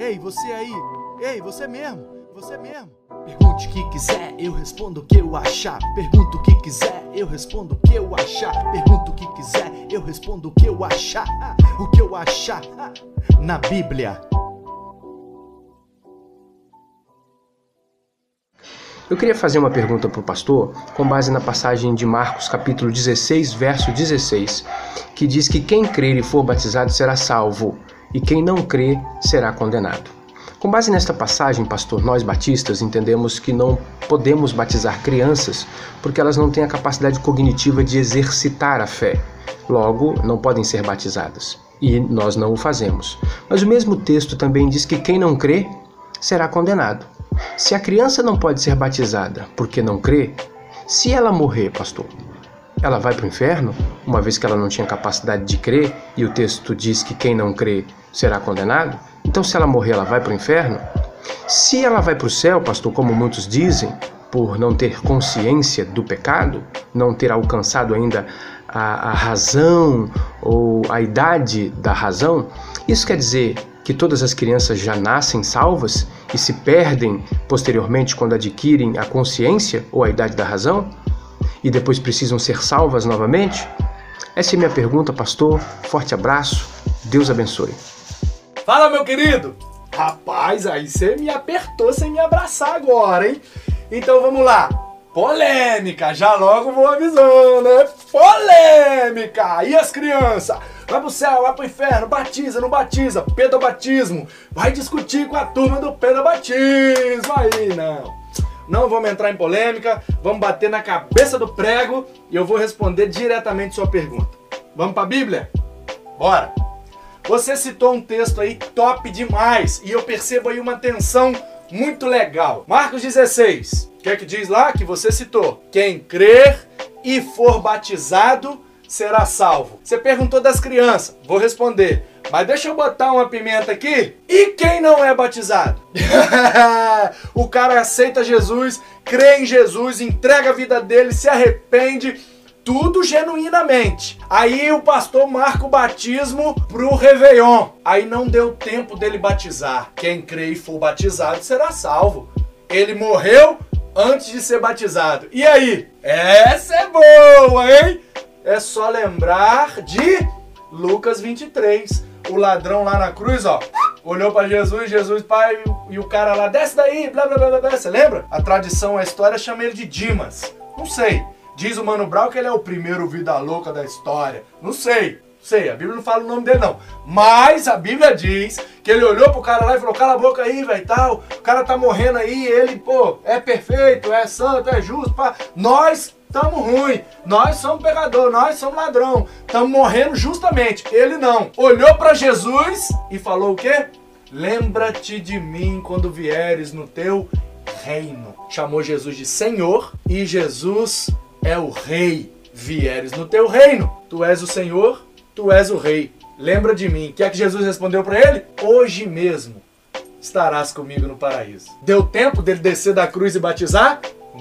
Ei, você aí! Ei, você mesmo! Você mesmo! Pergunte o que quiser, eu respondo o que eu achar. Pergunta o que quiser, eu respondo o que eu achar. Pergunta o que quiser, eu respondo o que eu achar. O que eu achar na Bíblia. Eu queria fazer uma pergunta para o pastor com base na passagem de Marcos, capítulo 16, verso 16, que diz que quem crer e for batizado será salvo, e quem não crer será condenado. Com base nesta passagem, pastor, nós batistas entendemos que não podemos batizar crianças porque elas não têm a capacidade cognitiva de exercitar a fé. Logo, não podem ser batizadas. E nós não o fazemos. Mas o mesmo texto também diz que quem não crê será condenado. Se a criança não pode ser batizada porque não crê, se ela morrer, pastor, ela vai para o inferno, uma vez que ela não tinha capacidade de crer e o texto diz que quem não crê será condenado? Então, se ela morrer, ela vai para o inferno? Se ela vai para o céu, pastor, como muitos dizem, por não ter consciência do pecado, não ter alcançado ainda a, a razão ou a idade da razão, isso quer dizer que todas as crianças já nascem salvas e se perdem posteriormente quando adquirem a consciência ou a idade da razão? E depois precisam ser salvas novamente? Essa é minha pergunta, pastor. Forte abraço. Deus abençoe. Fala, meu querido! Rapaz, aí você me apertou sem me abraçar agora, hein? Então vamos lá. Polêmica, já logo vou avisando, né? Polêmica! E as crianças? Vai pro céu, vai pro inferno, batiza, não batiza, pedobatismo. Vai discutir com a turma do pedobatismo aí, não. Não vamos entrar em polêmica, vamos bater na cabeça do prego e eu vou responder diretamente sua pergunta. Vamos pra Bíblia? Bora! Você citou um texto aí top demais e eu percebo aí uma tensão muito legal. Marcos 16, o que é que diz lá? Que você citou. Quem crer e for batizado será salvo. Você perguntou das crianças, vou responder. Mas deixa eu botar uma pimenta aqui. E quem não é batizado? o cara aceita Jesus, crê em Jesus, entrega a vida dele, se arrepende, tudo genuinamente. Aí o pastor marca o batismo pro Réveillon. Aí não deu tempo dele batizar. Quem crê e for batizado será salvo. Ele morreu antes de ser batizado. E aí? Essa é boa, hein? É só lembrar de Lucas 23. O ladrão lá na cruz, ó, olhou para Jesus, Jesus, pai, e o cara lá, desce daí, blá blá blá blá. Você lembra? A tradição, a história chama ele de Dimas. Não sei. Diz o Mano Brown que ele é o primeiro vida louca da história. Não sei. Sei, a Bíblia não fala o nome dele não. Mas a Bíblia diz que ele olhou pro cara lá e falou: "Cala a boca aí, velho, tal. O cara tá morrendo aí, ele, pô, é perfeito, é santo, é justo, pá. Nós estamos ruim. Nós somos pecador, nós somos ladrão. Estamos morrendo justamente. Ele não. Olhou para Jesus e falou o quê? Lembra-te de mim quando vieres no teu reino. Chamou Jesus de Senhor e Jesus é o rei. Vieres no teu reino. Tu és o Senhor tu és o rei. Lembra de mim. O que é que Jesus respondeu para ele? Hoje mesmo estarás comigo no paraíso. Deu tempo dele descer da cruz e batizar?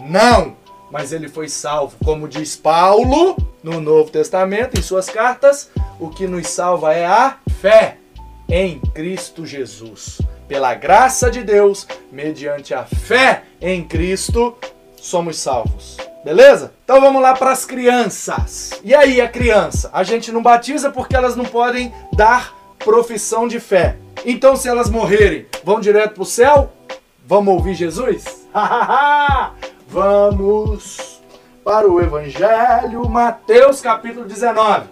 Não! Mas ele foi salvo. Como diz Paulo no Novo Testamento, em suas cartas, o que nos salva é a fé em Cristo Jesus. Pela graça de Deus, mediante a fé em Cristo, somos salvos. Beleza? Então vamos lá para as crianças. E aí, a criança? A gente não batiza porque elas não podem dar profissão de fé. Então, se elas morrerem, vão direto para o céu? Vamos ouvir Jesus? vamos para o Evangelho, Mateus capítulo 19,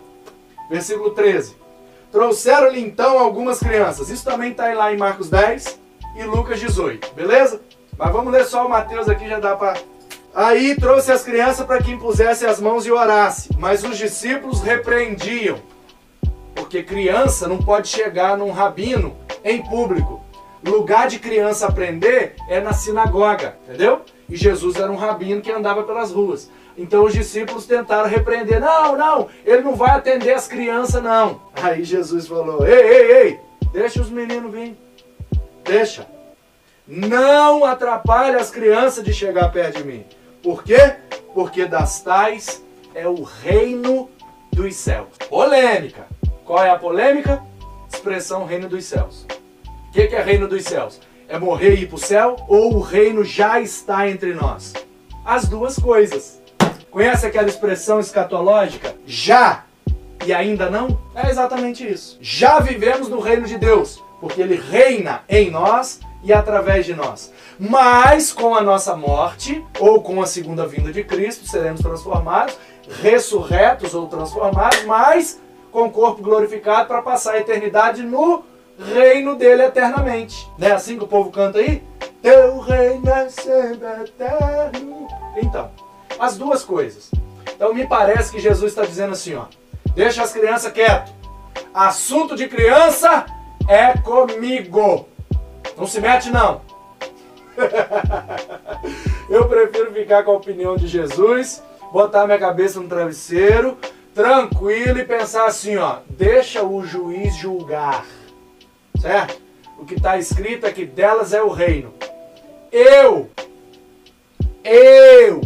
versículo 13. Trouxeram-lhe então algumas crianças. Isso também está lá em Marcos 10 e Lucas 18, beleza? Mas vamos ler só o Mateus aqui, já dá para Aí trouxe as crianças para que impusesse as mãos e orasse. Mas os discípulos repreendiam. Porque criança não pode chegar num rabino em público. Lugar de criança aprender é na sinagoga, entendeu? E Jesus era um rabino que andava pelas ruas. Então os discípulos tentaram repreender. Não, não, ele não vai atender as crianças, não. Aí Jesus falou: Ei, ei, ei, deixa os meninos vir. Deixa. Não atrapalhe as crianças de chegar perto de mim. Por quê? Porque das tais é o reino dos céus. Polêmica. Qual é a polêmica? Expressão reino dos céus. O que, que é reino dos céus? É morrer e ir para o céu ou o reino já está entre nós? As duas coisas. Conhece aquela expressão escatológica? Já e ainda não? É exatamente isso. Já vivemos no reino de Deus, porque ele reina em nós e através de nós. Mas com a nossa morte, ou com a segunda vinda de Cristo, seremos transformados, ressurretos ou transformados, mas com corpo glorificado para passar a eternidade no reino dele eternamente. Não é assim que o povo canta aí? Teu reino é sempre eterno. Então, as duas coisas. Então me parece que Jesus está dizendo assim, ó, deixa as crianças quieto. Assunto de criança é comigo. Não se mete não. Eu prefiro ficar com a opinião de Jesus, botar minha cabeça no travesseiro, tranquilo e pensar assim, ó, deixa o juiz julgar. Certo? O que está escrito é que delas é o reino. Eu, eu,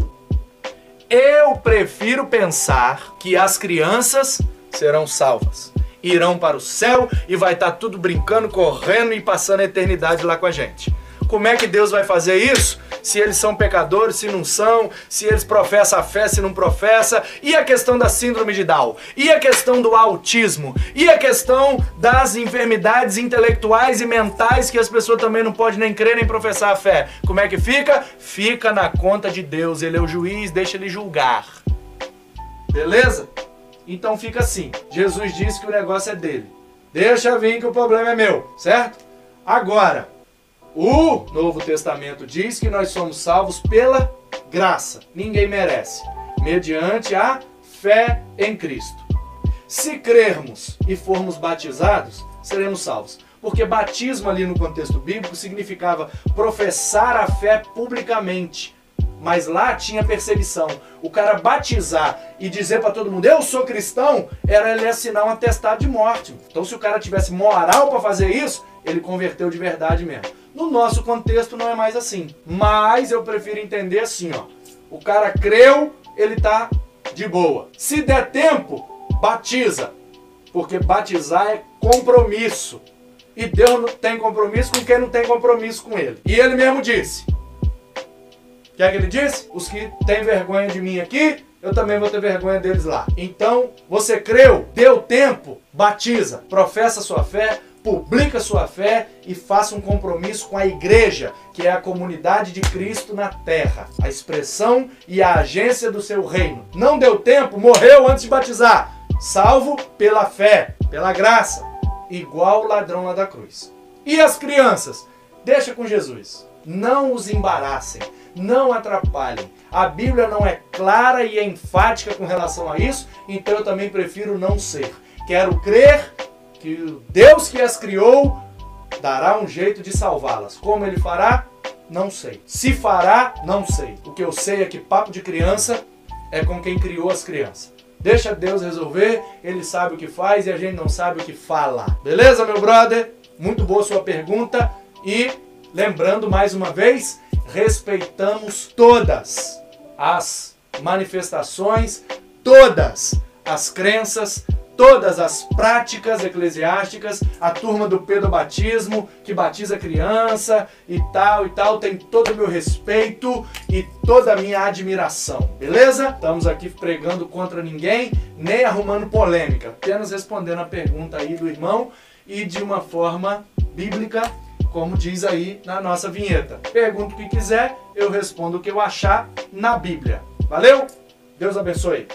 eu prefiro pensar que as crianças serão salvas irão para o céu e vai estar tá tudo brincando, correndo e passando a eternidade lá com a gente. Como é que Deus vai fazer isso? Se eles são pecadores, se não são, se eles professam a fé, se não professa, e a questão da síndrome de Down, e a questão do autismo, e a questão das enfermidades intelectuais e mentais que as pessoas também não podem nem crer nem professar a fé. Como é que fica? Fica na conta de Deus, ele é o juiz, deixa ele julgar. Beleza? Então fica assim. Jesus disse que o negócio é dele. Deixa vir que o problema é meu, certo? Agora, o Novo Testamento diz que nós somos salvos pela graça. Ninguém merece. Mediante a fé em Cristo. Se crermos e formos batizados, seremos salvos. Porque batismo ali no contexto bíblico significava professar a fé publicamente mas lá tinha perseguição. O cara batizar e dizer para todo mundo, eu sou cristão, era ele assinar um atestado de morte. Então, se o cara tivesse moral para fazer isso, ele converteu de verdade mesmo. No nosso contexto não é mais assim. Mas eu prefiro entender assim, ó. O cara creu, ele tá de boa. Se der tempo, batiza. Porque batizar é compromisso. E Deus não tem compromisso com quem não tem compromisso com ele. E ele mesmo disse: que é que ele disse? Os que têm vergonha de mim aqui, eu também vou ter vergonha deles lá. Então, você creu, deu tempo, batiza, professa sua fé, publica sua fé e faça um compromisso com a igreja, que é a comunidade de Cristo na terra, a expressão e a agência do seu reino. Não deu tempo, morreu antes de batizar. Salvo pela fé, pela graça, igual o ladrão lá da cruz. E as crianças? Deixa com Jesus. Não os embaraçem não atrapalhem. A Bíblia não é clara e enfática com relação a isso, então eu também prefiro não ser. Quero crer que Deus que as criou dará um jeito de salvá-las. Como ele fará? Não sei. Se fará, não sei. O que eu sei é que papo de criança é com quem criou as crianças. Deixa Deus resolver, ele sabe o que faz e a gente não sabe o que fala. Beleza, meu brother? Muito boa sua pergunta e lembrando mais uma vez, respeitamos todas as manifestações, todas as crenças, todas as práticas eclesiásticas, a turma do pedobatismo, que batiza criança e tal e tal, tem todo o meu respeito e toda a minha admiração, beleza? Estamos aqui pregando contra ninguém, nem arrumando polêmica, apenas respondendo a pergunta aí do irmão e de uma forma bíblica como diz aí na nossa vinheta. Pergunta o que quiser, eu respondo o que eu achar na Bíblia. Valeu? Deus abençoe.